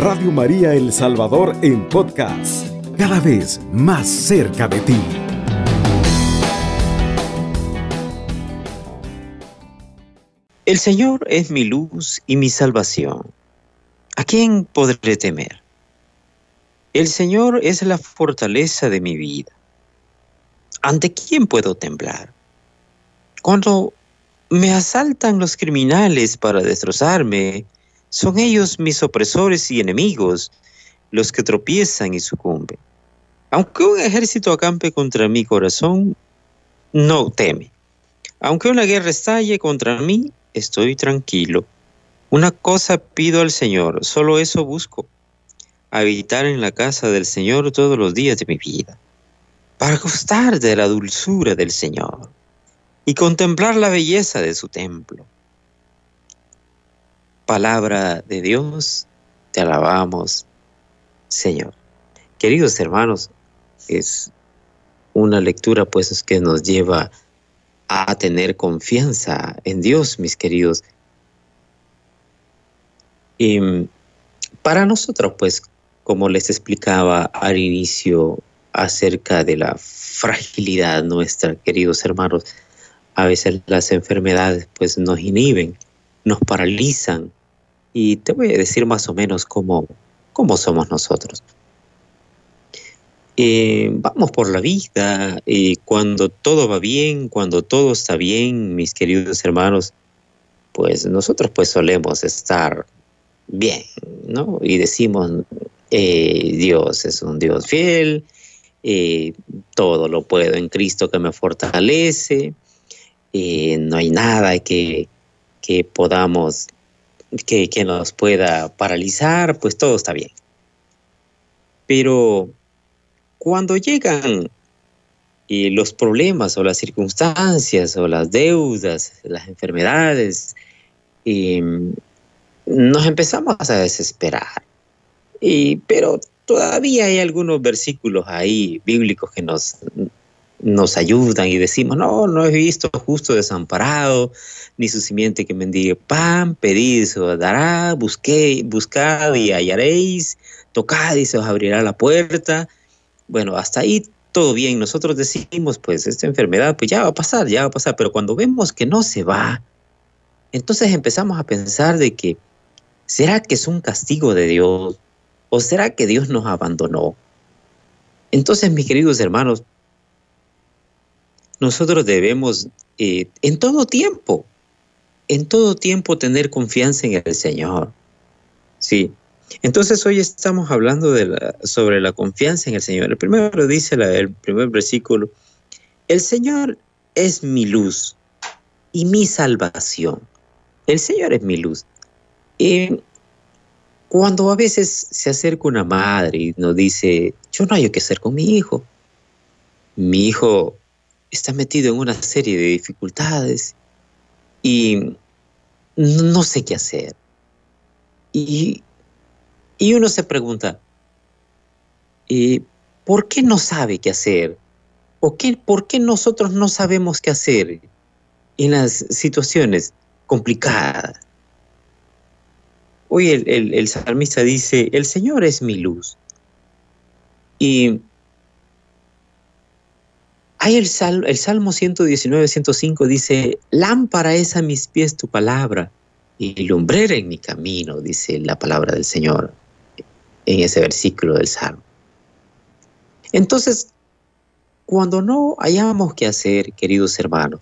Radio María El Salvador en podcast, cada vez más cerca de ti. El Señor es mi luz y mi salvación. ¿A quién podré temer? El Señor es la fortaleza de mi vida. ¿Ante quién puedo temblar? Cuando me asaltan los criminales para destrozarme, son ellos mis opresores y enemigos, los que tropiezan y sucumben. Aunque un ejército acampe contra mi corazón, no teme. Aunque una guerra estalle contra mí, estoy tranquilo. Una cosa pido al Señor, solo eso busco, habitar en la casa del Señor todos los días de mi vida, para gustar de la dulzura del Señor y contemplar la belleza de su templo. Palabra de Dios, te alabamos, Señor. Queridos hermanos, es una lectura pues que nos lleva a tener confianza en Dios, mis queridos. Y para nosotros, pues, como les explicaba al inicio acerca de la fragilidad nuestra, queridos hermanos, a veces las enfermedades pues nos inhiben, nos paralizan. Y te voy a decir más o menos cómo, cómo somos nosotros. Eh, vamos por la vida, y cuando todo va bien, cuando todo está bien, mis queridos hermanos, pues nosotros pues solemos estar bien, ¿no? Y decimos, eh, Dios es un Dios fiel, eh, todo lo puedo en Cristo que me fortalece, no hay nada que, que podamos, que, nos pueda paralizar, pues todo está bien. Pero cuando llegan eh, los problemas o las circunstancias o las deudas, las enfermedades, eh, nos empezamos a desesperar. Y, pero todavía hay algunos versículos ahí bíblicos que nos, nos ayudan y decimos, no, no he visto justo desamparado, ni su simiente que mendigue pan, pedid se os dará, busqué, buscad y hallaréis, tocad y se os abrirá la puerta. Bueno, hasta ahí todo bien. Nosotros decimos, pues esta enfermedad, pues ya va a pasar, ya va a pasar, pero cuando vemos que no se va, entonces empezamos a pensar de que, ¿será que es un castigo de Dios? ¿O será que Dios nos abandonó? Entonces, mis queridos hermanos, nosotros debemos eh, en todo tiempo, en todo tiempo tener confianza en el Señor. Sí. Entonces hoy estamos hablando de la, sobre la confianza en el Señor. El primero dice la, el primer versículo, el Señor es mi luz y mi salvación. El Señor es mi luz. Cuando a veces se acerca una madre y nos dice, yo no hay qué hacer con mi hijo, mi hijo está metido en una serie de dificultades y no sé qué hacer. Y, y uno se pregunta, eh, ¿por qué no sabe qué hacer? ¿O qué, por qué nosotros no sabemos qué hacer en las situaciones complicadas? Hoy el, el, el salmista dice, el Señor es mi luz. Y hay el, sal, el Salmo 119, 105 dice, lámpara es a mis pies tu palabra y lumbrera en mi camino, dice la palabra del Señor en ese versículo del Salmo. Entonces, cuando no hayamos que hacer, queridos hermanos,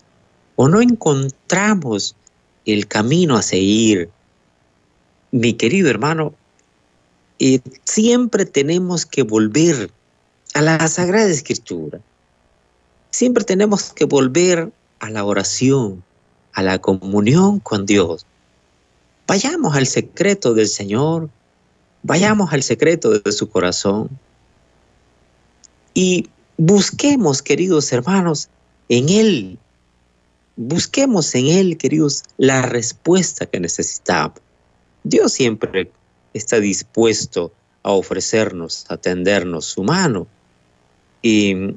o no encontramos el camino a seguir, mi querido hermano, eh, siempre tenemos que volver a la Sagrada Escritura Siempre tenemos que volver a la oración, a la comunión con Dios. Vayamos al secreto del Señor, vayamos al secreto de su corazón y busquemos, queridos hermanos, en Él, busquemos en Él, queridos, la respuesta que necesitamos. Dios siempre está dispuesto a ofrecernos, a tendernos su mano. Y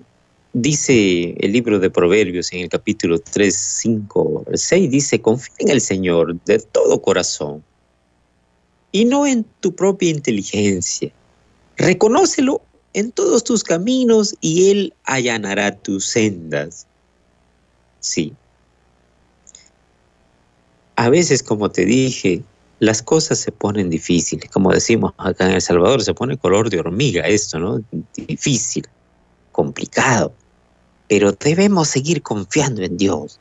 Dice el libro de Proverbios en el capítulo 3, 5, 6, dice, confía en el Señor de todo corazón y no en tu propia inteligencia. Reconócelo en todos tus caminos y Él allanará tus sendas. Sí. A veces, como te dije, las cosas se ponen difíciles. Como decimos acá en El Salvador, se pone color de hormiga esto, ¿no? Difícil, complicado. Pero debemos seguir confiando en Dios.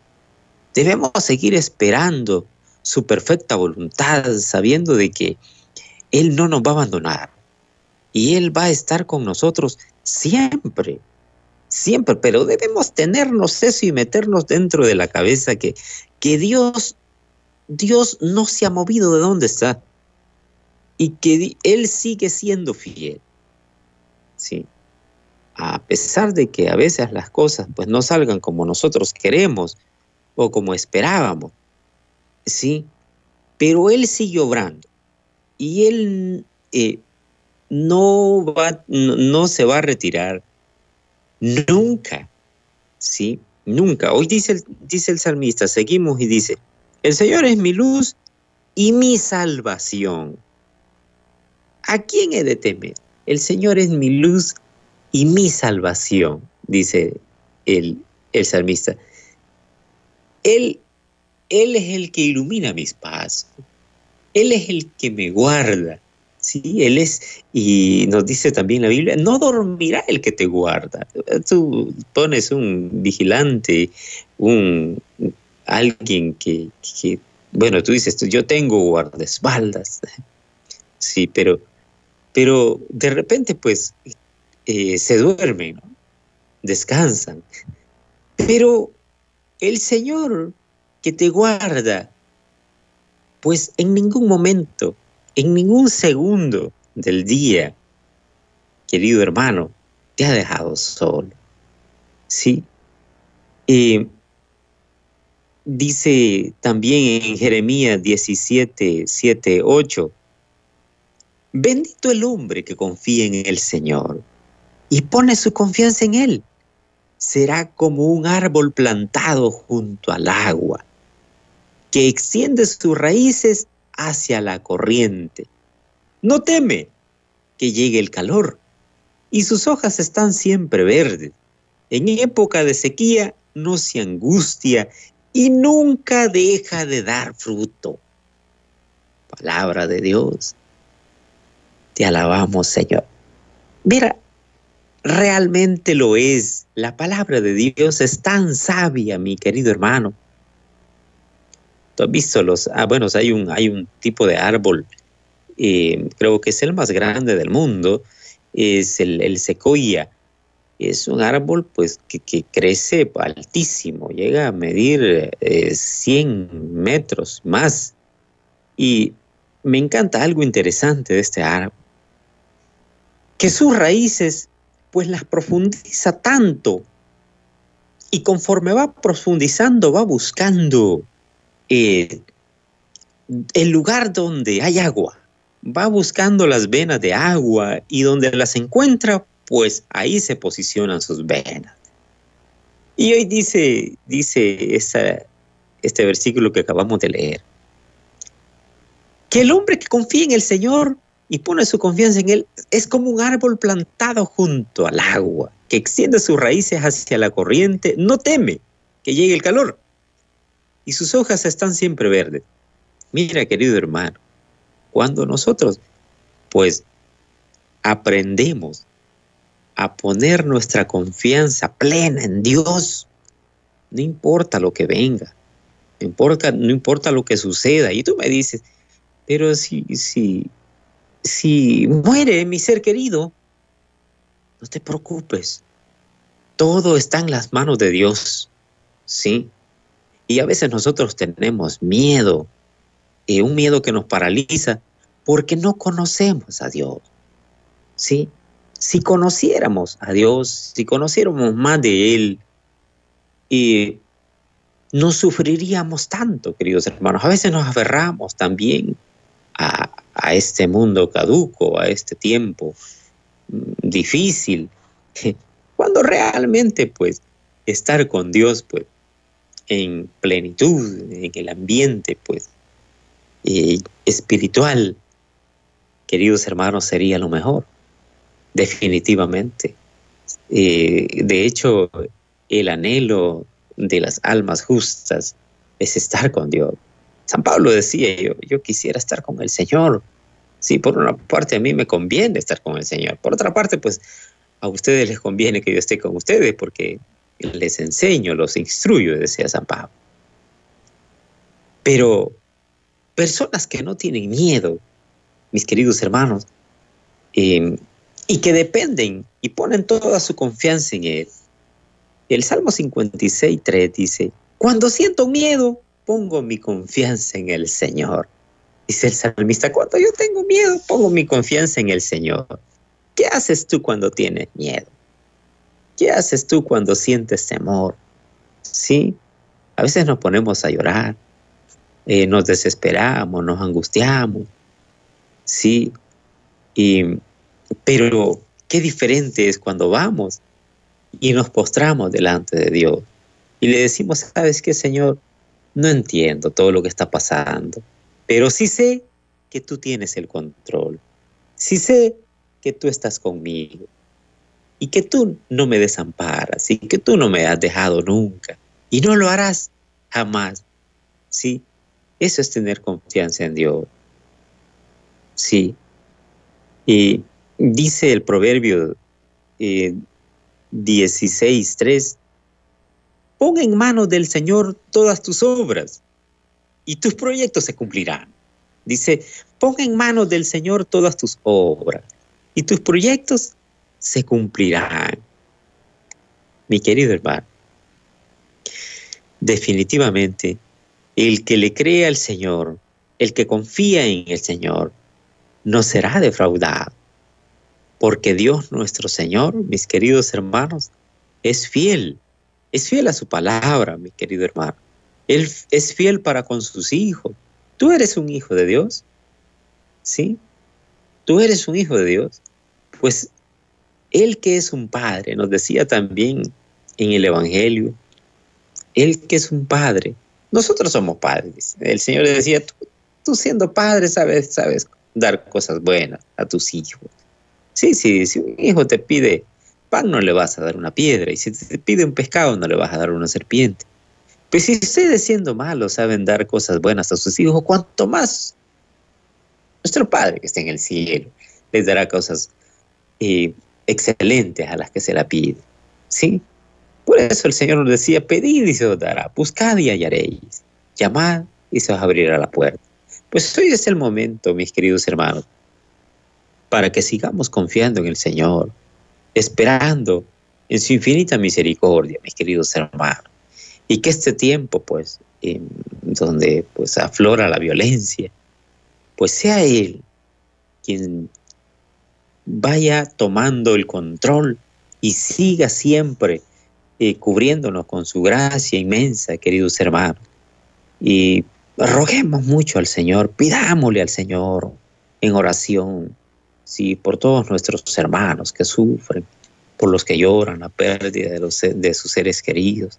Debemos seguir esperando su perfecta voluntad, sabiendo de que Él no nos va a abandonar y Él va a estar con nosotros siempre, siempre, pero debemos tenernos eso y meternos dentro de la cabeza que, que Dios, Dios no se ha movido de donde está y que Él sigue siendo fiel. Sí. A pesar de que a veces las cosas pues no salgan como nosotros queremos o como esperábamos, sí, pero Él sigue obrando y Él eh, no, va, no, se va a retirar nunca, ¿sí? Nunca. Hoy dice el, dice el salmista, seguimos y dice, el Señor es mi luz y mi salvación. ¿A quién he de temer? El Señor es mi luz y mi salvación, dice el, el salmista. Él, él es el que ilumina mis pasos. Él es el que me guarda. Sí, Él es, y nos dice también la Biblia, no dormirá el que te guarda. Tú pones un vigilante, un alguien que, bueno, tú dices, yo tengo guardaespaldas, sí, pero, pero de repente pues eh, se duermen, descansan. Pero el Señor que te guarda, pues en ningún momento en ningún segundo del día, querido hermano, te ha dejado solo. ¿Sí? dice también en Jeremías 17, 7, 8, bendito el hombre que confía en el Señor y pone su confianza en Él. Será como un árbol plantado junto al agua, que extiende sus raíces hacia la corriente. No teme que llegue el calor y sus hojas están siempre verdes. En época de sequía no se angustia y nunca deja de dar fruto. Palabra de Dios. Te alabamos, Señor. Mira, realmente lo es. La palabra de Dios es tan sabia, mi querido hermano, ¿Tú has visto los, ah, bueno, hay un, hay un tipo de árbol, eh, creo que es el más grande del mundo, es el, el secoya. Es un árbol pues que, crece altísimo, llega a medir 100 eh, metros más. Y me encanta algo interesante de este árbol, que sus raíces pues las profundiza tanto. Y conforme va profundizando va buscando eh, el lugar donde hay agua, va buscando las venas de agua y donde las encuentra, pues ahí se posicionan sus venas. Y hoy dice, dice este versículo que acabamos de leer, que el hombre que confía en el Señor y pone su confianza en Él es como un árbol plantado junto al agua, que extiende sus raíces hacia la corriente, no teme que llegue el calor y sus hojas están siempre verdes. Mira, querido hermano, cuando nosotros, pues, aprendemos a poner nuestra confianza plena en Dios, no importa lo que venga, no importa, no importa lo que suceda. Y tú me dices, pero si, si, si muere mi ser querido, no te preocupes. Todo está en las manos de Dios. Sí, y a veces nosotros tenemos miedo, y un miedo que nos paraliza porque no conocemos a Dios. ¿Sí? Si conociéramos a Dios, si conociéramos más de Él, y no sufriríamos tanto, queridos hermanos. A veces nos aferramos también a, a este mundo caduco, a este tiempo mm, difícil, cuando realmente, pues, estar con Dios, pues, en plenitud, en el ambiente, pues, eh, espiritual, queridos hermanos, sería lo mejor, definitivamente. Eh, de hecho, el anhelo de las almas justas es estar con Dios. San Pablo decía, yo, yo quisiera estar con el Señor. Sí, por una parte a mí me conviene estar con el Señor. Por otra parte, pues a ustedes les conviene que yo esté con ustedes porque les enseño, los instruyo, decía San Pablo. Pero personas que no tienen miedo, mis queridos hermanos, em, y que dependen y ponen toda su confianza en Él. El Salmo 56, 3 dice, cuando siento miedo, pongo mi confianza en el Señor. Dice el salmista, cuando yo tengo miedo, pongo mi confianza en el Señor. ¿Qué haces tú cuando tienes miedo? ¿Qué haces tú cuando sientes temor? Sí, a veces nos ponemos a llorar, eh, nos desesperamos, nos angustiamos, sí, y, pero qué diferente es cuando vamos y nos postramos delante de Dios y le decimos, ¿sabes qué, Señor? No entiendo todo lo que está pasando, pero sí sé que tú tienes el control. Sí sé que tú estás conmigo y que tú no me desamparas y que tú no me has dejado nunca y no lo harás jamás. Sí, eso es tener confianza en Dios. Sí. Y dice el proverbio eh, 16.3, Pon en manos del Señor todas tus obras y tus proyectos se cumplirán. Dice, pon en manos del Señor todas tus obras y tus proyectos se cumplirán. Mi querido hermano, definitivamente, el que le cree al Señor, el que confía en el Señor, no será defraudado. Porque Dios nuestro Señor, mis queridos hermanos, es fiel es fiel a su palabra, mi querido hermano. Él es fiel para con sus hijos. Tú eres un hijo de Dios. ¿Sí? Tú eres un hijo de Dios. Pues Él que es un padre, nos decía también en el Evangelio, Él que es un padre. Nosotros somos padres. El Señor decía, tú, siendo padre sabes, sabes dar cosas buenas a tus hijos. Sí, sí, si un hijo te pide pan no le vas a dar una piedra, y si te pide un pescado no le vas a dar una serpiente. Pues si ustedes siendo malos saben dar cosas buenas a sus hijos, cuanto más nuestro Padre que está en el cielo les dará cosas eh, excelentes a las que se la pide. ¿Sí? Por eso el Señor nos decía, pedid y se os dará, buscad y hallaréis, llamad y se os abrirá la puerta. Pues hoy es el momento, mis queridos hermanos, para que sigamos confiando en el Señor, esperando en su infinita misericordia, mis queridos hermanos. Y que este tiempo, pues, donde pues aflora la violencia, pues sea Él quien vaya tomando el control y siga siempre eh, cubriéndonos con su gracia inmensa, queridos hermanos. Y roguemos mucho al Señor, pidámosle al Señor en oración, sí, por todos nuestros hermanos que sufren, por los que lloran la pérdida de, los, de sus seres queridos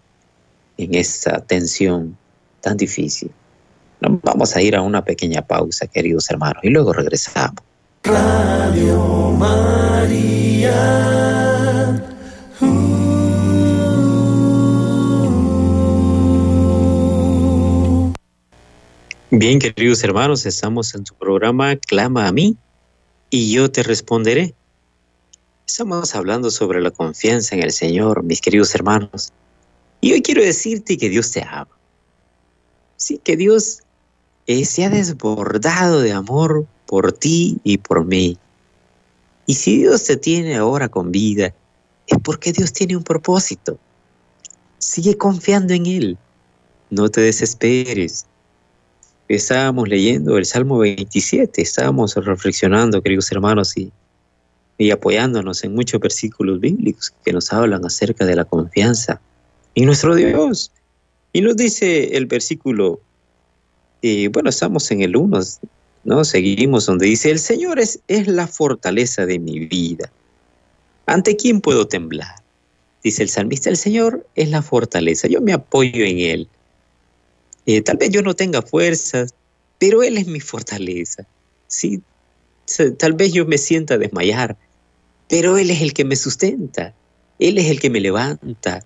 en esta tensión tan difícil. Vamos a ir a una pequeña pausa, queridos hermanos, y luego regresamos. Radio María. Bien, queridos hermanos, estamos en tu programa Clama a mí y yo te responderé. Estamos hablando sobre la confianza en el Señor, mis queridos hermanos. Y hoy quiero decirte que Dios te ama. Sí, que Dios eh, se ha desbordado de amor por ti y por mí. Y si Dios te tiene ahora con vida, es porque Dios tiene un propósito. Sigue confiando en Él. No te desesperes estábamos leyendo el Salmo 27, estábamos reflexionando, queridos hermanos, y, y apoyándonos en muchos versículos bíblicos que nos hablan acerca de la confianza en nuestro Dios. Y nos dice el versículo, y bueno, estamos en el 1, ¿no? Seguimos donde dice, el Señor es, es la fortaleza de mi vida. ¿Ante quién puedo temblar? Dice el salmista, el Señor es la fortaleza, yo me apoyo en Él. Eh, tal vez yo no tenga fuerzas, pero Él es mi fortaleza. ¿sí? tal vez yo me sienta desmayar, pero Él es el que me sustenta, Él es el que me levanta.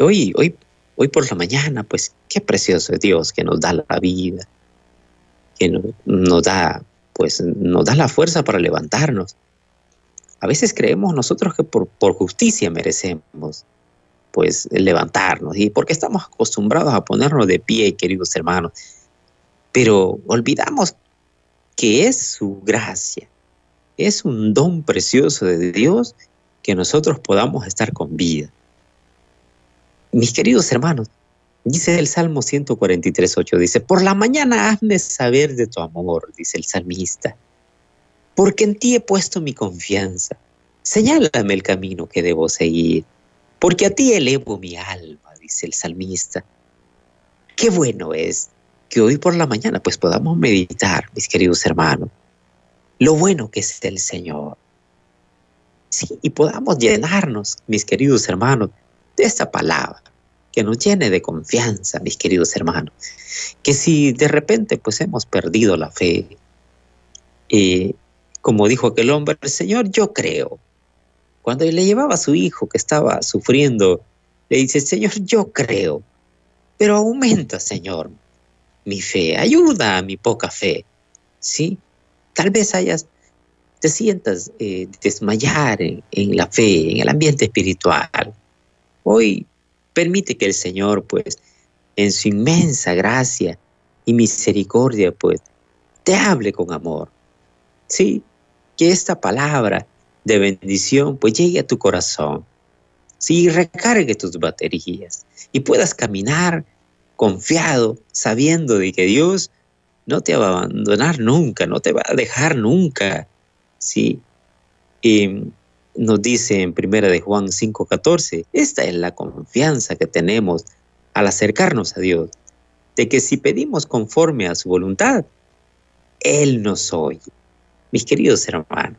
Hoy, hoy, hoy por la mañana, pues qué precioso es Dios que nos da la vida, que nos, da, pues nos da la fuerza para levantarnos. A veces creemos nosotros que por, por justicia merecemos pues levantarnos y porque estamos acostumbrados a ponernos de pie, queridos hermanos. Pero olvidamos que es su gracia, es un don precioso de Dios que nosotros podamos estar con vida. Mis queridos hermanos, dice el Salmo 143.8, dice, por la mañana hazme saber de tu amor, dice el salmista, porque en ti he puesto mi confianza. Señálame el camino que debo seguir porque a ti elevo mi alma, dice el salmista. Qué bueno es que hoy por la mañana pues podamos meditar, mis queridos hermanos, lo bueno que es el Señor. Sí, y podamos llenarnos, mis queridos hermanos, de esta palabra, que nos llene de confianza, mis queridos hermanos. Que si de repente pues hemos perdido la fe, eh, como dijo aquel hombre, Señor, yo creo, cuando le llevaba a su hijo que estaba sufriendo, le dice, Señor, yo creo, pero aumenta, Señor, mi fe, ayuda a mi poca fe. ¿Sí? Tal vez hayas, te sientas eh, desmayar en, en la fe, en el ambiente espiritual. Hoy permite que el Señor, pues, en su inmensa gracia y misericordia, pues, te hable con amor. Sí, que esta palabra de bendición, pues llegue a tu corazón. Sí, recargue tus baterías y puedas caminar confiado, sabiendo de que Dios no te va a abandonar nunca, no te va a dejar nunca. Sí. Y nos dice en primera de Juan 5:14, esta es la confianza que tenemos al acercarnos a Dios, de que si pedimos conforme a su voluntad, Él nos oye. Mis queridos hermanos,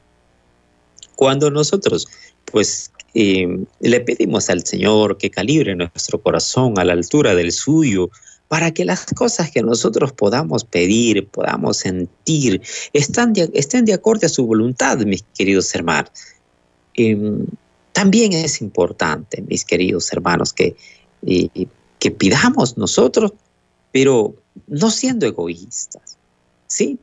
cuando nosotros, pues, eh, le pedimos al Señor que calibre nuestro corazón a la altura del suyo, para que las cosas que nosotros podamos pedir, podamos sentir, estén de, estén de acuerdo a su voluntad, mis queridos hermanos. Em, también es importante, mis queridos hermanos, eh, que pidamos nosotros, pero no siendo egoístas, ¿sí?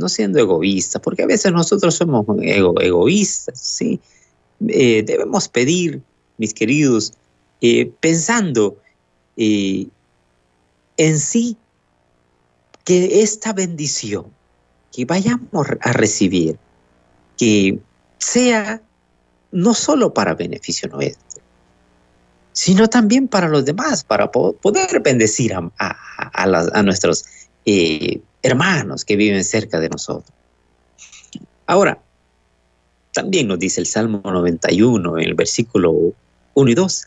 No siendo egoísta, porque a veces nosotros somos egoístas, ¿sí? Eh, debemos pedir, mis queridos, eh, pensando eh, en sí que esta bendición que vayamos a recibir, que sea no solo para beneficio nuestro, sino también para los demás, para poder bendecir a, a nuestros hermanos que viven cerca de nosotros. Ahora, también nos dice el Salmo 91 en el versículo 1 y 2,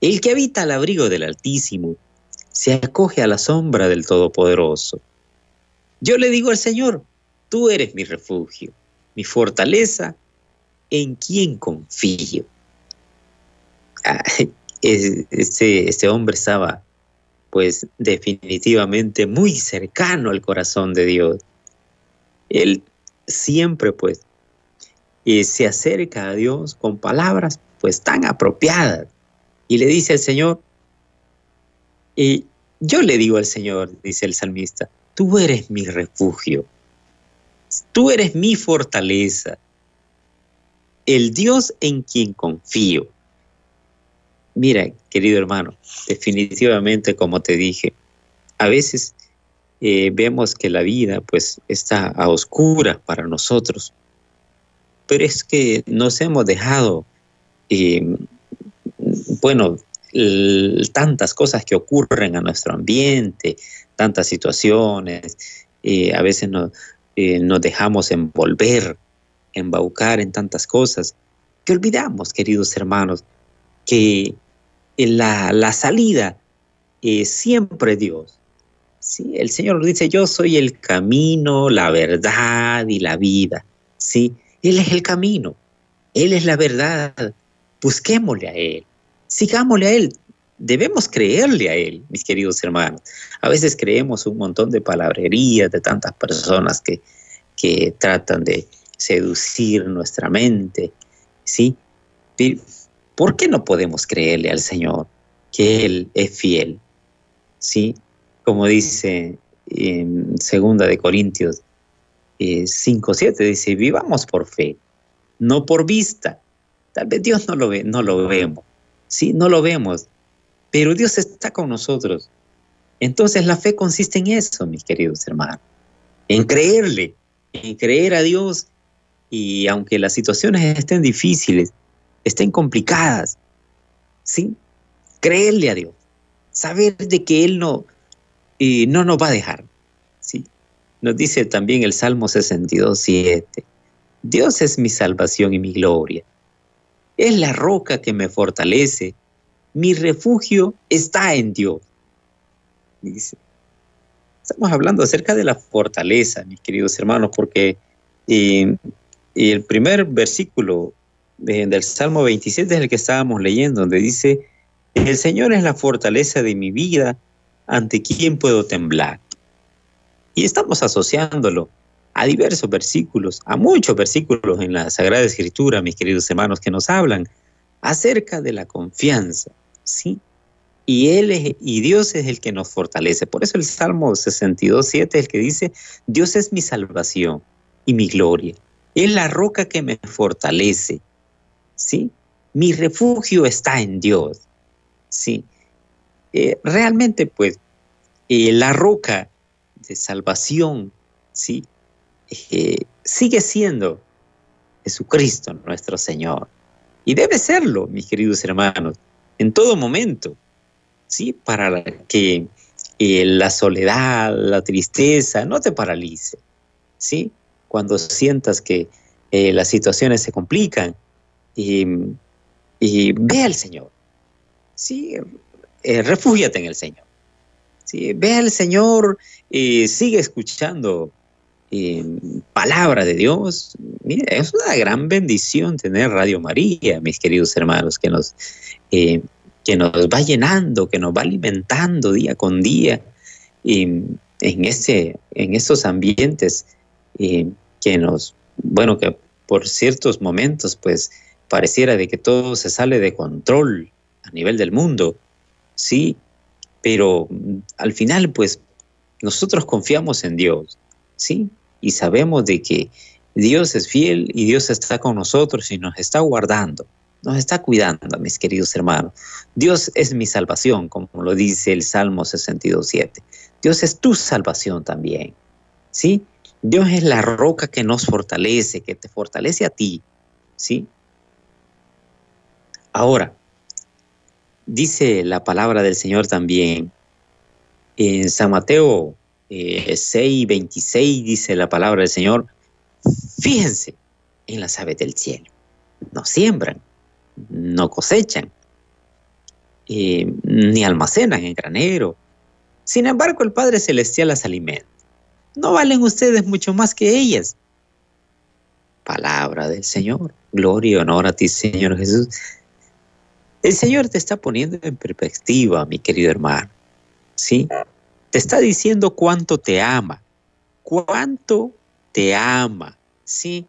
el que habita al abrigo del Altísimo se acoge a la sombra del Todopoderoso. Yo le digo al Señor, tú eres mi refugio, mi fortaleza, en quien confío. este, este hombre estaba pues definitivamente muy cercano al corazón de Dios. Él siempre pues eh, se acerca a Dios con palabras pues tan apropiadas y le dice al Señor, y yo le digo al Señor, dice el salmista, tú eres mi refugio, tú eres mi fortaleza, el Dios en quien confío. Mira, querido hermano, definitivamente, como te dije, a veces eh, vemos que la vida pues está a oscura para nosotros, pero es que nos hemos dejado, eh, bueno, tantas cosas que ocurren a nuestro ambiente, tantas situaciones, eh, a veces nos dejamos envolver, embaucar en tantas cosas, que olvidamos, queridos hermanos, que la, la salida es siempre Dios. ¿sí? El Señor dice, yo soy el camino, la verdad y la vida. ¿sí? Él es el camino, Él es la verdad. Busquémosle a Él, sigámosle a Él. Debemos creerle a Él, mis queridos hermanos. A veces creemos un montón de palabrerías de tantas personas que, que tratan de seducir nuestra mente, ¿sí? ¿Por qué no podemos creerle al Señor que Él es fiel? ¿Sí? Como dice en segunda de Corintios 5, eh, 7, dice, vivamos por fe, no por vista. Tal vez Dios no lo ve, no lo vemos, ¿sí? No lo vemos, pero Dios está con nosotros. Entonces la fe consiste en eso, mis queridos hermanos, en creerle, en creer a Dios y aunque las situaciones estén difíciles, estén complicadas, ¿sí? Creerle a Dios, saber de que Él no, eh, no nos va a dejar, ¿sí? Nos dice también el Salmo 62, 7, Dios es mi salvación y mi gloria, es la roca que me fortalece, mi refugio está en Dios. Estamos hablando acerca de la fortaleza, mis queridos hermanos, porque eh, el primer versículo del Salmo 27 es el que estábamos leyendo, donde dice, el Señor es la fortaleza de mi vida, ante quién puedo temblar. Y estamos asociándolo a diversos versículos, a muchos versículos en la Sagrada Escritura, mis queridos hermanos, que nos hablan acerca de la confianza, ¿sí? Y Él es, y Dios es el que nos fortalece. Por eso el Salmo 62, 7 es el que dice, Dios es mi salvación y mi gloria. Es la roca que me fortalece. ¿Sí? Mi refugio está en Dios. ¿Sí? Eh, realmente, pues, eh, la roca de salvación, ¿sí? Eh, sigue siendo Jesucristo nuestro Señor. Y debe serlo, mis queridos hermanos, en todo momento, ¿sí? Para que la soledad, la tristeza no te paralice, ¿sí? cuando sientas que las situaciones se complican y, ve al Señor. Sí, eh, refúgiate en el Señor. Sí, ve al Señor y sigue escuchando eh, palabra de Dios. Mire, es una gran bendición tener Radio María, mis queridos hermanos, que nos, que nos va llenando, que nos va alimentando día con día en, ese, en estos ambientes que nos, bueno, que por ciertos momentos, pues pareciera de que todo se sale de control a nivel del mundo, sí, pero al final, pues nosotros confiamos en Dios, sí, y sabemos de que Dios es fiel y Dios está con nosotros y nos está guardando, nos está cuidando, mis queridos hermanos. Dios es mi salvación, como lo dice el Salmo 62.7. Dios es tu salvación también, ¿sí? Dios es la roca que nos fortalece, que te fortalece a ti, ¿sí? Ahora, dice la palabra del Señor también en San Mateo eh, 6, 26, dice la palabra del Señor, fíjense en las aves del cielo, no siembran, no cosechan, eh, ni almacenan en granero. Sin embargo, el Padre Celestial las alimenta. ¿No valen ustedes mucho más que ellas? Palabra del Señor. Gloria y honor a ti, Señor Jesús. El Señor te está poniendo en perspectiva, mi querido hermano. ¿Sí? Te está diciendo cuánto te ama. Cuánto te ama. ¿Sí?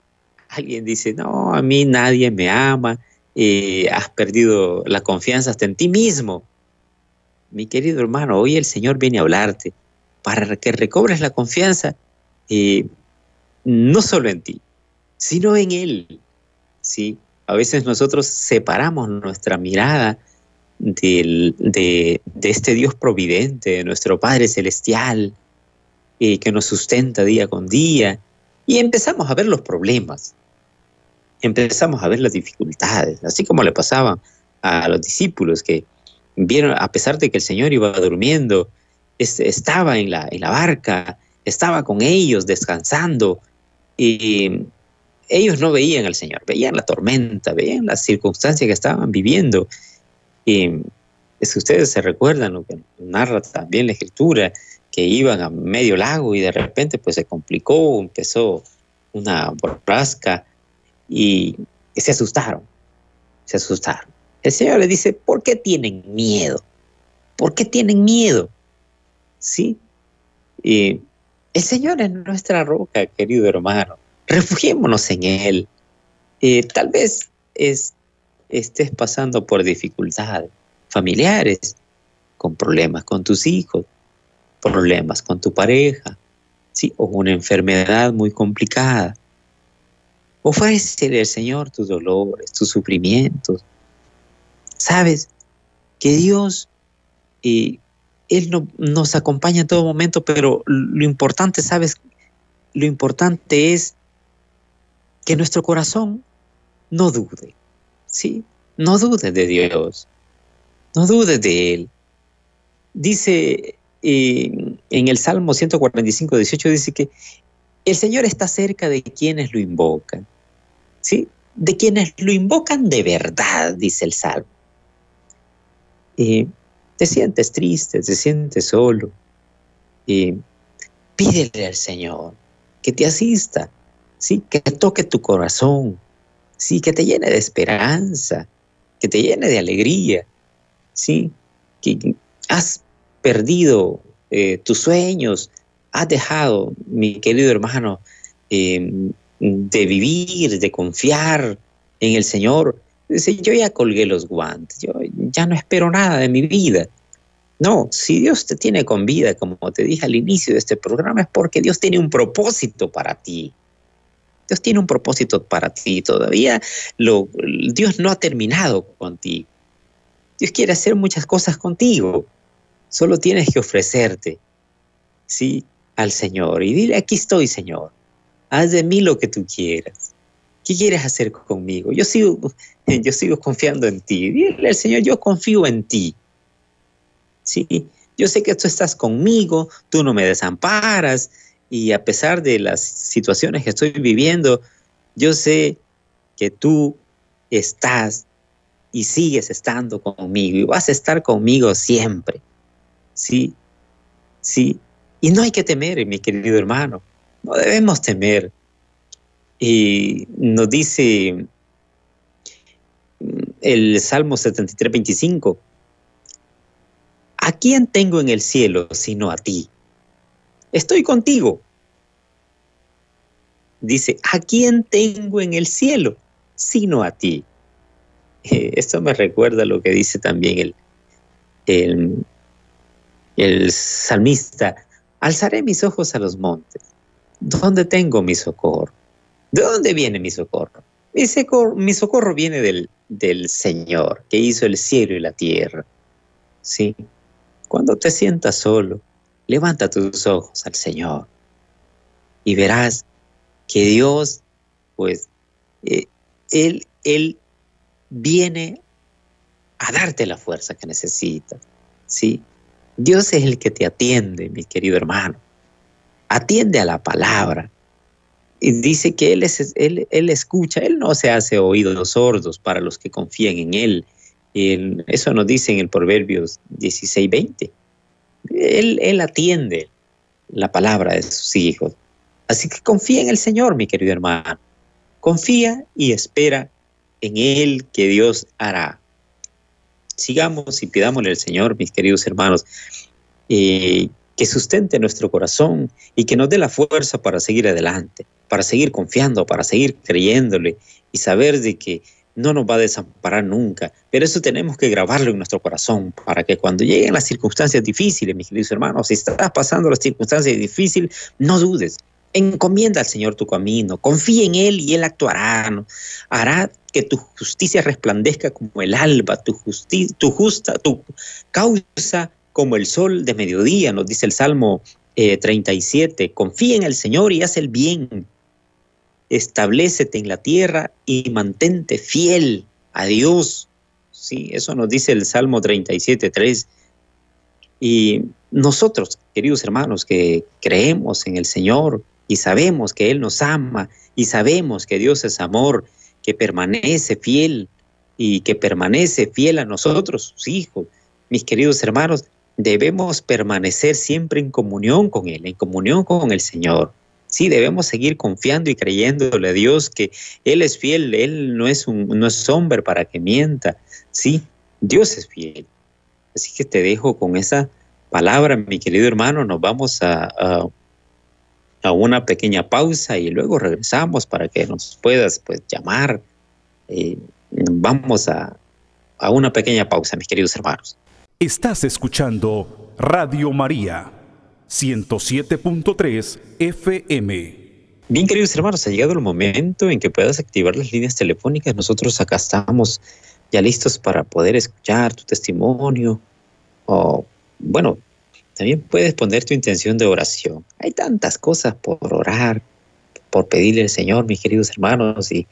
Alguien dice, no, a mí nadie me ama. Eh, has perdido la confianza hasta en ti mismo. Mi querido hermano, hoy el Señor viene a hablarte para que recobres la confianza, eh, no solo en ti, sino en Él. ¿sí? A veces nosotros separamos nuestra mirada de, este Dios providente, de nuestro Padre Celestial, eh, que nos sustenta día con día, y empezamos a ver los problemas, empezamos a ver las dificultades, así como le pasaba a los discípulos que vieron, a pesar de que el Señor iba durmiendo, estaba en la, en la barca, estaba con ellos descansando y ellos no veían al Señor, veían la tormenta, veían las circunstancias que estaban viviendo. Y que ustedes se recuerdan lo que narra también la escritura, que iban a medio lago y de repente pues se complicó, empezó una borrasca y, y se asustaron, se asustaron. El Señor le dice, ¿por qué tienen miedo? ¿Por qué tienen miedo? ¿sí? El Señor es nuestra roca, querido hermano. Refugiémonos en Él. Eh, tal vez estés pasando por dificultades familiares, con problemas con tus hijos, problemas con tu pareja, ¿sí? o una enfermedad muy complicada. Ofrécele al Señor tus dolores, tus sufrimientos. Sabes que Dios, eh, Él no, nos acompaña en todo momento, pero lo importante, sabes, lo importante es que nuestro corazón no dude, ¿sí? No dude de Dios, no dude de Él. Dice eh, en el Salmo 145, 18, dice que el Señor está cerca de quienes lo invocan. ¿sí? De quienes lo invocan de verdad, dice el Salmo. te sientes triste, te sientes solo. pídele al Señor que te asista, ¿sí? que toque tu corazón, ¿sí? que te llene de esperanza, que te llene de alegría. ¿sí? Que has perdido eh, tus sueños, has dejado, mi querido hermano, eh, de vivir, de confiar en el Señor. Dice, yo ya colgué los guantes, yo ya no espero nada de mi vida. No, si Dios te tiene con vida, como te dije al inicio de este programa, es porque Dios tiene un propósito para ti. Dios tiene un propósito para ti. Todavía lo, Dios no ha terminado contigo. Dios quiere hacer muchas cosas contigo. Solo tienes que ofrecerte, sí, al Señor y dile, aquí estoy, Señor haz de mí lo que tú quieras. ¿Qué quieres hacer conmigo? Yo sigo, yo sigo confiando en ti. Dile al Señor, yo confío en ti. Sí, yo sé que tú estás conmigo, tú no me desamparas y a pesar de las situaciones que estoy viviendo, yo sé que tú estás y sigues estando conmigo y vas a estar conmigo siempre. Sí, sí. Y no hay que temer, mi querido hermano. No debemos temer. Y nos dice el Salmo 73, 25, ¿a quién tengo en el cielo sino a ti? Estoy contigo. Dice, ¿a quién tengo en el cielo sino a ti? esto me recuerda lo que dice también el, el, salmista, alzaré mis ojos a los montes. ¿Dónde tengo mi socorro? ¿De dónde viene mi socorro? Mi socorro, socorro viene del, del Señor, que hizo el cielo y la tierra. Sí. Cuando te sientas solo, levanta tus ojos al Señor y verás que Dios, pues, eh, él, él viene a darte la fuerza que necesitas. ¿sí? Dios es el que te atiende, mi querido hermano atiende a la palabra. Y dice que él, es, él, él escucha, Él no se hace oídos sordos para los que confían en Él. eso nos dice en el Proverbios 16, 20. Él, atiende la palabra de sus hijos. Así que confía en el Señor, mi querido hermano. Confía y espera en Él que Dios hará. Sigamos y pidámosle al Señor, mis queridos hermanos, eh, que sustente nuestro corazón y que nos dé la fuerza para seguir adelante, para seguir confiando, para seguir creyéndole y saber de que no nos va a desamparar nunca. Pero eso tenemos que grabarlo en nuestro corazón para que cuando lleguen las circunstancias difíciles, mis queridos hermanos, si estás pasando las circunstancias difíciles, no dudes. Encomienda al Señor tu camino, confía en Él y Él actuará. Hará que tu justicia resplandezca como el alba, tu, tu justa, tu causa como el sol de mediodía, nos dice el Salmo 37. Eh, Confía en el Señor y haz el bien. Establecete en la tierra y mantente fiel a Dios. Sí, eso nos dice el Salmo 37, 3. Y nosotros, queridos hermanos, que creemos en el Señor y sabemos que Él nos ama y sabemos que Dios es amor, que permanece fiel y que permanece fiel a nosotros, sus hijos, mis queridos hermanos, debemos permanecer siempre en comunión con Él, en comunión con el Señor. Sí, debemos seguir confiando y creyéndole a Dios que Él es fiel, Él no es, un, no es hombre para que mienta. Sí, Dios es fiel. Así que te dejo con esa palabra, mi querido hermano. Nos vamos a, a una pequeña pausa y luego regresamos para que nos puedas pues llamar. Eh, vamos a, a una pequeña pausa, mis queridos hermanos. Estás escuchando Radio María 107.3 FM. Bien, queridos hermanos, ha llegado el momento en que puedas activar las líneas telefónicas. Nosotros acá estamos ya listos para poder escuchar tu testimonio o, bueno, también puedes poner tu intención de oración. Hay tantas cosas por orar, por pedirle al Señor, mis queridos hermanos, y,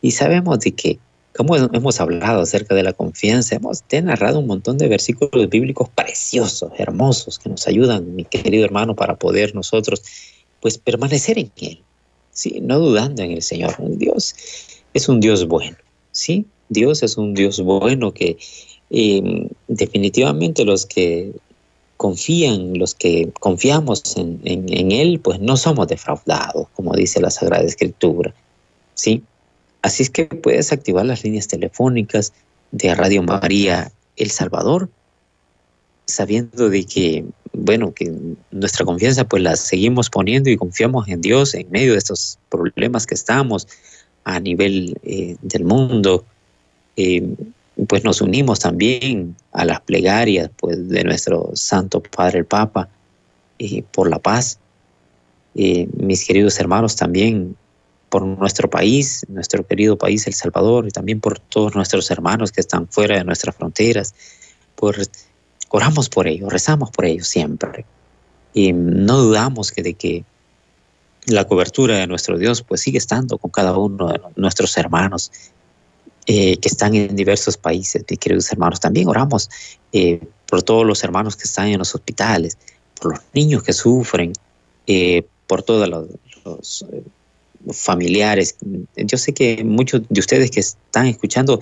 y sabemos de que, como hemos hablado acerca de la confianza, hemos te narrado un montón de versículos bíblicos preciosos, hermosos, que nos ayudan, mi querido hermano, para poder nosotros, pues, permanecer en Él, ¿sí? No dudando en el Señor. Dios es un Dios bueno, ¿sí? Dios es un Dios bueno que eh, definitivamente los que confían, los que confiamos en, Él, pues no somos defraudados, como dice la Sagrada Escritura. ¿sí? Así es que puedes activar las líneas telefónicas de Radio María El Salvador, sabiendo de que, bueno, que nuestra confianza pues la seguimos poniendo y confiamos en Dios en medio de estos problemas que estamos a nivel eh, del mundo. Eh, pues nos unimos también a las plegarias pues, de nuestro Santo Padre el Papa eh, por la paz. Mis queridos hermanos también por nuestro país, nuestro querido país El Salvador, y también por todos nuestros hermanos que están fuera de nuestras fronteras. Por, oramos por ellos, rezamos por ellos siempre. Y no dudamos que de que la cobertura de nuestro Dios pues sigue estando con cada uno de nuestros hermanos eh, que están en diversos países, mis queridos hermanos. También oramos eh, por todos los hermanos que están en los hospitales, por los niños que sufren, eh, por todos los, familiares. Yo sé que muchos de ustedes que están escuchando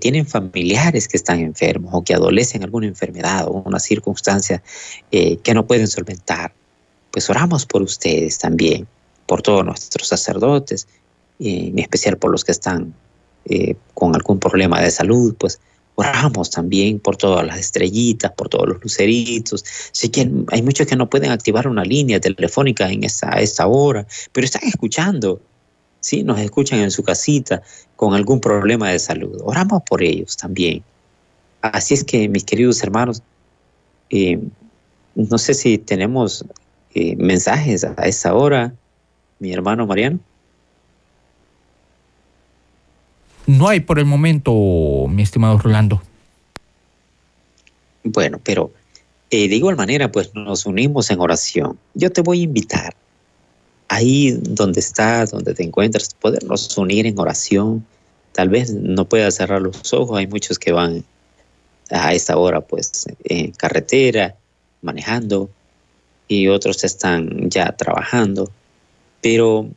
tienen familiares que están enfermos o que adolecen alguna enfermedad o una circunstancia que no pueden solventar. Pues oramos por ustedes también, por todos nuestros sacerdotes, en especial por los que están eh, con algún problema de salud, pues oramos también por todas las estrellitas, por todos los luceritos. Sé hay muchos que no pueden activar una línea telefónica en esta, esta hora, pero están escuchando, ¿sí? Nos escuchan en su casita con algún problema de salud. Oramos por ellos también. Así es que, mis queridos hermanos, eh, no sé si tenemos eh, mensajes a esta hora, mi hermano Mariano. No hay por el momento, mi estimado Rolando. Bueno, pero eh, de igual manera, pues nos unimos en oración. Yo te voy a invitar ahí donde estás, donde te encuentras, podernos unir en oración. Tal vez no puedas cerrar los ojos, hay muchos que van a esta hora pues en carretera, manejando, y otros están ya trabajando. Pero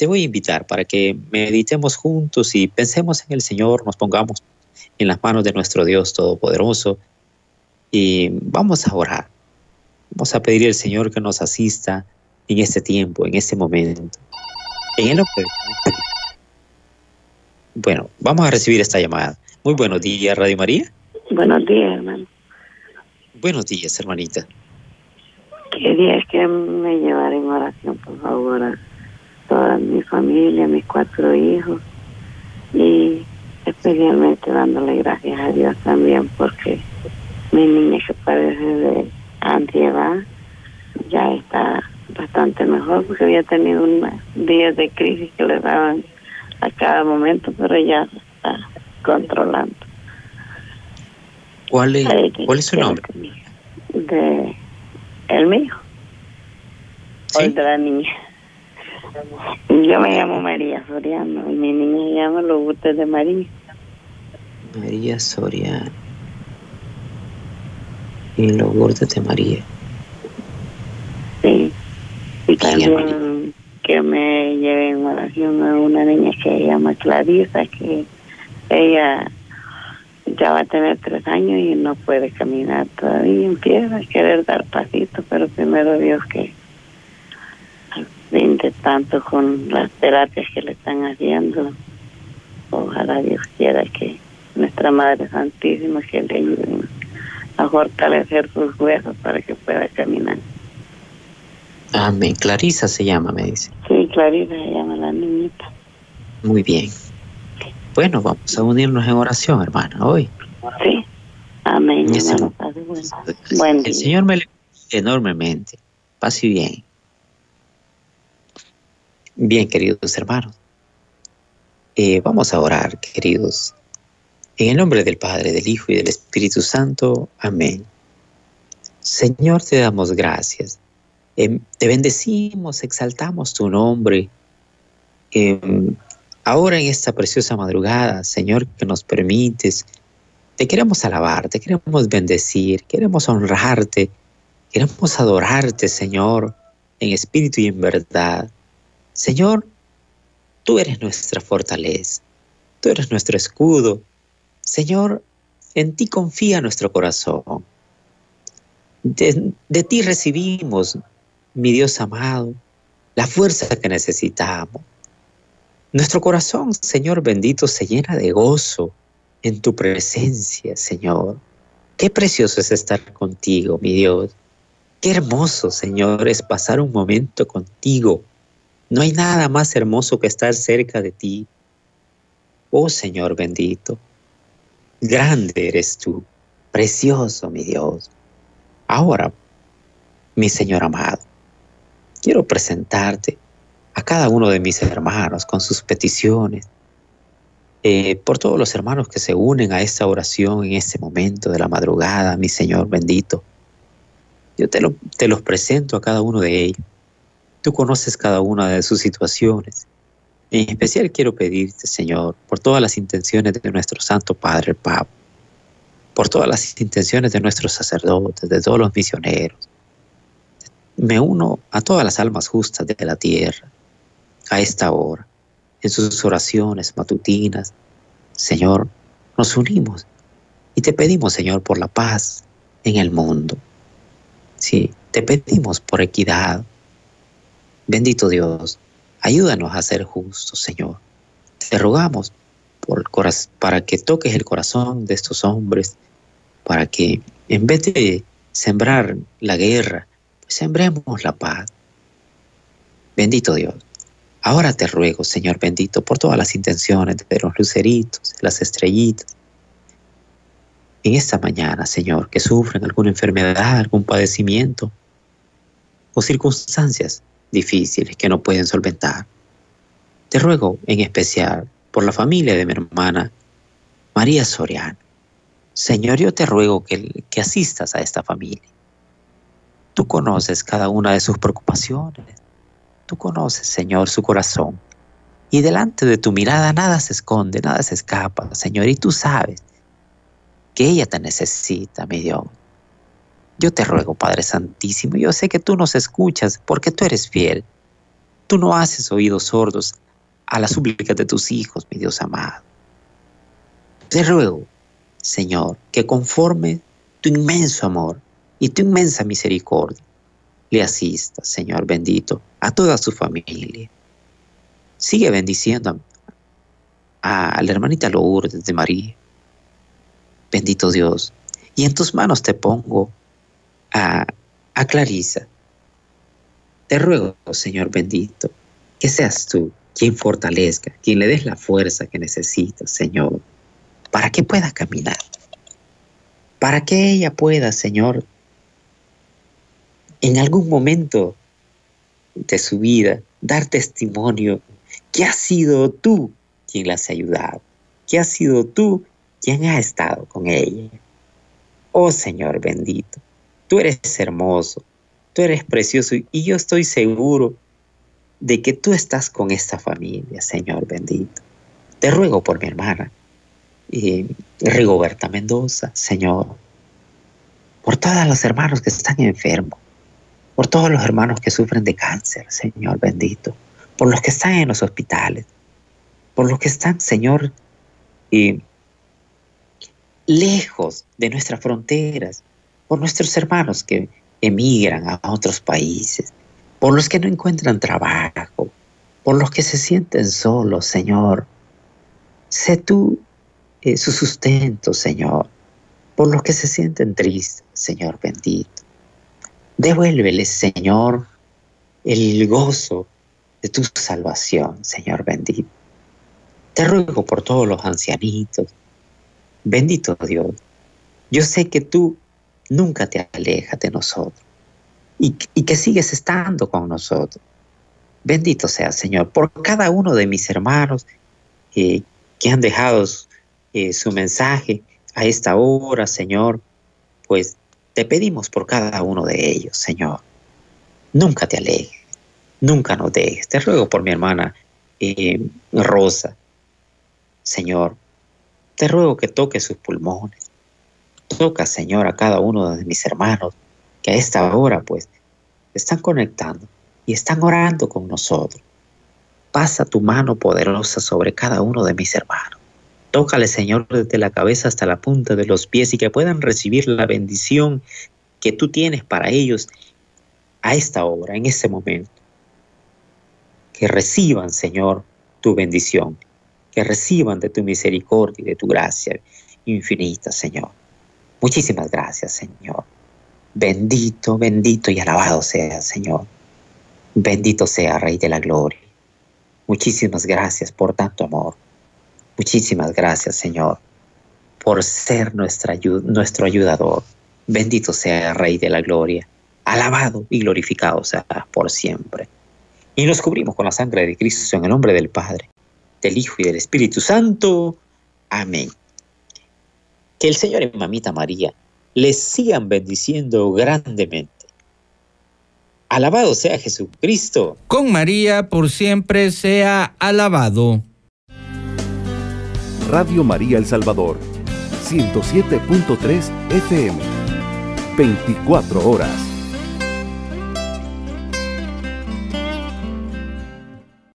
te voy a invitar para que meditemos juntos y pensemos en el Señor, nos pongamos en las manos de nuestro Dios Todopoderoso y vamos a orar. Vamos a pedir al Señor que nos asista en este tiempo, en este momento. En el Bueno, vamos a recibir esta llamada. Muy buenos días, Radio María. Buenos días, hermano. Buenos días, hermanita. Quería que me llevara en oración, por favor, toda mi familia, mis cuatro hijos y especialmente dándole gracias a Dios también porque mi niña que parece de ansiedad ya está bastante mejor porque había tenido unos días de crisis que le daban a cada momento, pero ya se está controlando. ¿Cuál es, ¿cuál es su nombre? De el mío. ¿Sí? O de la niña. Yo me llamo María Soriano y mi niña se llama Lourdes de María. María Soriano. Y Lourdes de María. Sí. Y también que me lleve en oración a una niña que se llama Clarisa, que ella ya va a tener tres años y no puede caminar todavía, empieza a querer dar pasitos, pero primero Dios que brinde tanto con las terapias que le están haciendo. Ojalá Dios quiera que nuestra Madre Santísima que le ayude a fortalecer sus huesos para que pueda caminar. Amén. Clarisa se llama, me dice. Sí, Clarisa se llama la niñita. Muy bien. Bueno, vamos a unirnos en oración, hermana, hoy. Sí. Amén. Padre, bueno. Buen El. Señor me le enormemente. Paz y bien. Bien, queridos hermanos. Eh, vamos a orar, queridos. En el nombre del Padre, del Hijo y del Espíritu Santo. Amén. Señor, te damos gracias. Em, te bendecimos, exaltamos tu nombre. Em, ahora en esta preciosa madrugada, Señor, que nos permites, te queremos alabar, te queremos bendecir, queremos honrarte, queremos adorarte, Señor, en espíritu y en verdad. Señor, tú eres nuestra fortaleza, tú eres nuestro escudo. Señor, en ti confía nuestro corazón. De, de ti recibimos, mi Dios amado, la fuerza que necesitamos. Nuestro corazón, Señor bendito, se llena de gozo en tu presencia, Señor. Qué precioso es estar contigo, mi Dios. Qué hermoso, Señor, es pasar un momento contigo. No hay nada más hermoso que estar cerca de ti. Oh Señor bendito, grande eres tú, precioso, mi Dios. Ahora, mi Señor amado, quiero presentarte a cada uno de mis hermanos con sus peticiones, eh, por todos los hermanos que se unen a esta oración en este momento de la madrugada, mi Señor bendito. Yo te, lo, te los presento a cada uno de ellos. Tú conoces cada una de sus situaciones. En especial quiero pedirte, Señor, por todas las intenciones de nuestro Santo Padre el Papa, por todas las intenciones de nuestros sacerdotes, de todos los misioneros. Me uno a todas las almas justas de la tierra, a esta hora, en sus oraciones matutinas. Señor, nos unimos y te pedimos, Señor, por la paz en el mundo. Sí, te pedimos por equidad. Bendito Dios, ayúdanos a ser justos, Señor. Te rogamos por para que toques el corazón de estos hombres, para que en vez de sembrar la guerra, pues sembremos la paz. Bendito Dios. Ahora te ruego, Señor bendito, por todas las intenciones de los luceritos, las estrellitas. En esta mañana, Señor, que sufren alguna enfermedad, algún padecimiento o circunstancias difíciles que no pueden solventar. Te ruego en especial por la familia de mi hermana María Soriano. Señor, yo te ruego que, que asistas a esta familia. Tú conoces cada una de sus preocupaciones. Tú conoces, Señor, su corazón. Y delante de tu mirada nada se esconde, nada se escapa, Señor. Y tú sabes que ella te necesita, mi Dios. Yo te ruego, Padre Santísimo, yo sé que tú nos escuchas porque tú eres fiel. Tú no haces oídos sordos a las súplicas de tus hijos, mi Dios amado. Te ruego, Señor, que conforme tu inmenso amor y tu inmensa misericordia, le asistas, Señor bendito, a toda su familia. Sigue bendiciendo a, a la hermanita Lourdes de María. Bendito Dios. Y en tus manos te pongo a, Clarisa. Te ruego, Señor bendito, que seas tú quien fortalezca, quien le des la fuerza que necesita, Señor, para que pueda caminar, para que ella pueda, Señor, en algún momento de su vida dar testimonio que has sido tú quien la has ayudado, que has sido tú quien ha estado con ella. Oh Señor bendito, tú eres hermoso, tú eres precioso y yo estoy seguro de que tú estás con esta familia, Señor bendito. Te ruego por mi hermana, eh, Rigoberta Mendoza, Señor, por todos los hermanos que están enfermos, por todos los hermanos que sufren de cáncer, Señor bendito, por los que están en los hospitales, por los que están, Señor, eh, lejos de nuestras fronteras, por nuestros hermanos que emigran a otros países, por los que no encuentran trabajo, por los que se sienten solos, Señor. Sé tú eh, su sustento, Señor, por los que se sienten tristes, Señor bendito. Devuélveles, Señor, el gozo de tu salvación, Señor bendito. Te ruego por todos los ancianitos. Bendito Dios. Yo sé que tú nunca te alejas de nosotros y, que sigues estando con nosotros. Bendito sea, Señor, por cada uno de mis hermanos eh, que han dejado eh, su mensaje a esta hora, Señor, pues te pedimos por cada uno de ellos, Señor. Nunca te alejes, nunca nos dejes. Te ruego por mi hermana eh, Rosa, Señor. Te ruego que toque sus pulmones. Toca, Señor, a cada uno de mis hermanos que a esta hora, pues, están conectando y están orando con nosotros. Pasa tu mano poderosa sobre cada uno de mis hermanos. Tócale, Señor, desde la cabeza hasta la punta de los pies y que puedan recibir la bendición que tú tienes para ellos a esta hora, en este momento. Que reciban, Señor, tu bendición, que reciban de tu misericordia y de tu gracia infinita, Señor. Muchísimas gracias, Señor. Bendito, bendito y alabado sea, Señor. Bendito sea, Rey de la Gloria. Muchísimas gracias por tanto amor. Muchísimas gracias, Señor, por ser nuestro ayudador. Bendito sea, Rey de la Gloria. Alabado y glorificado sea por siempre. Y nos cubrimos con la sangre de Cristo en el nombre del Padre, del Hijo y del Espíritu Santo. Amén. Que el Señor y Mamita María les sigan bendiciendo grandemente. Alabado sea Jesucristo. Con María por siempre sea alabado. Radio María El Salvador, 107.3 FM, 24 horas.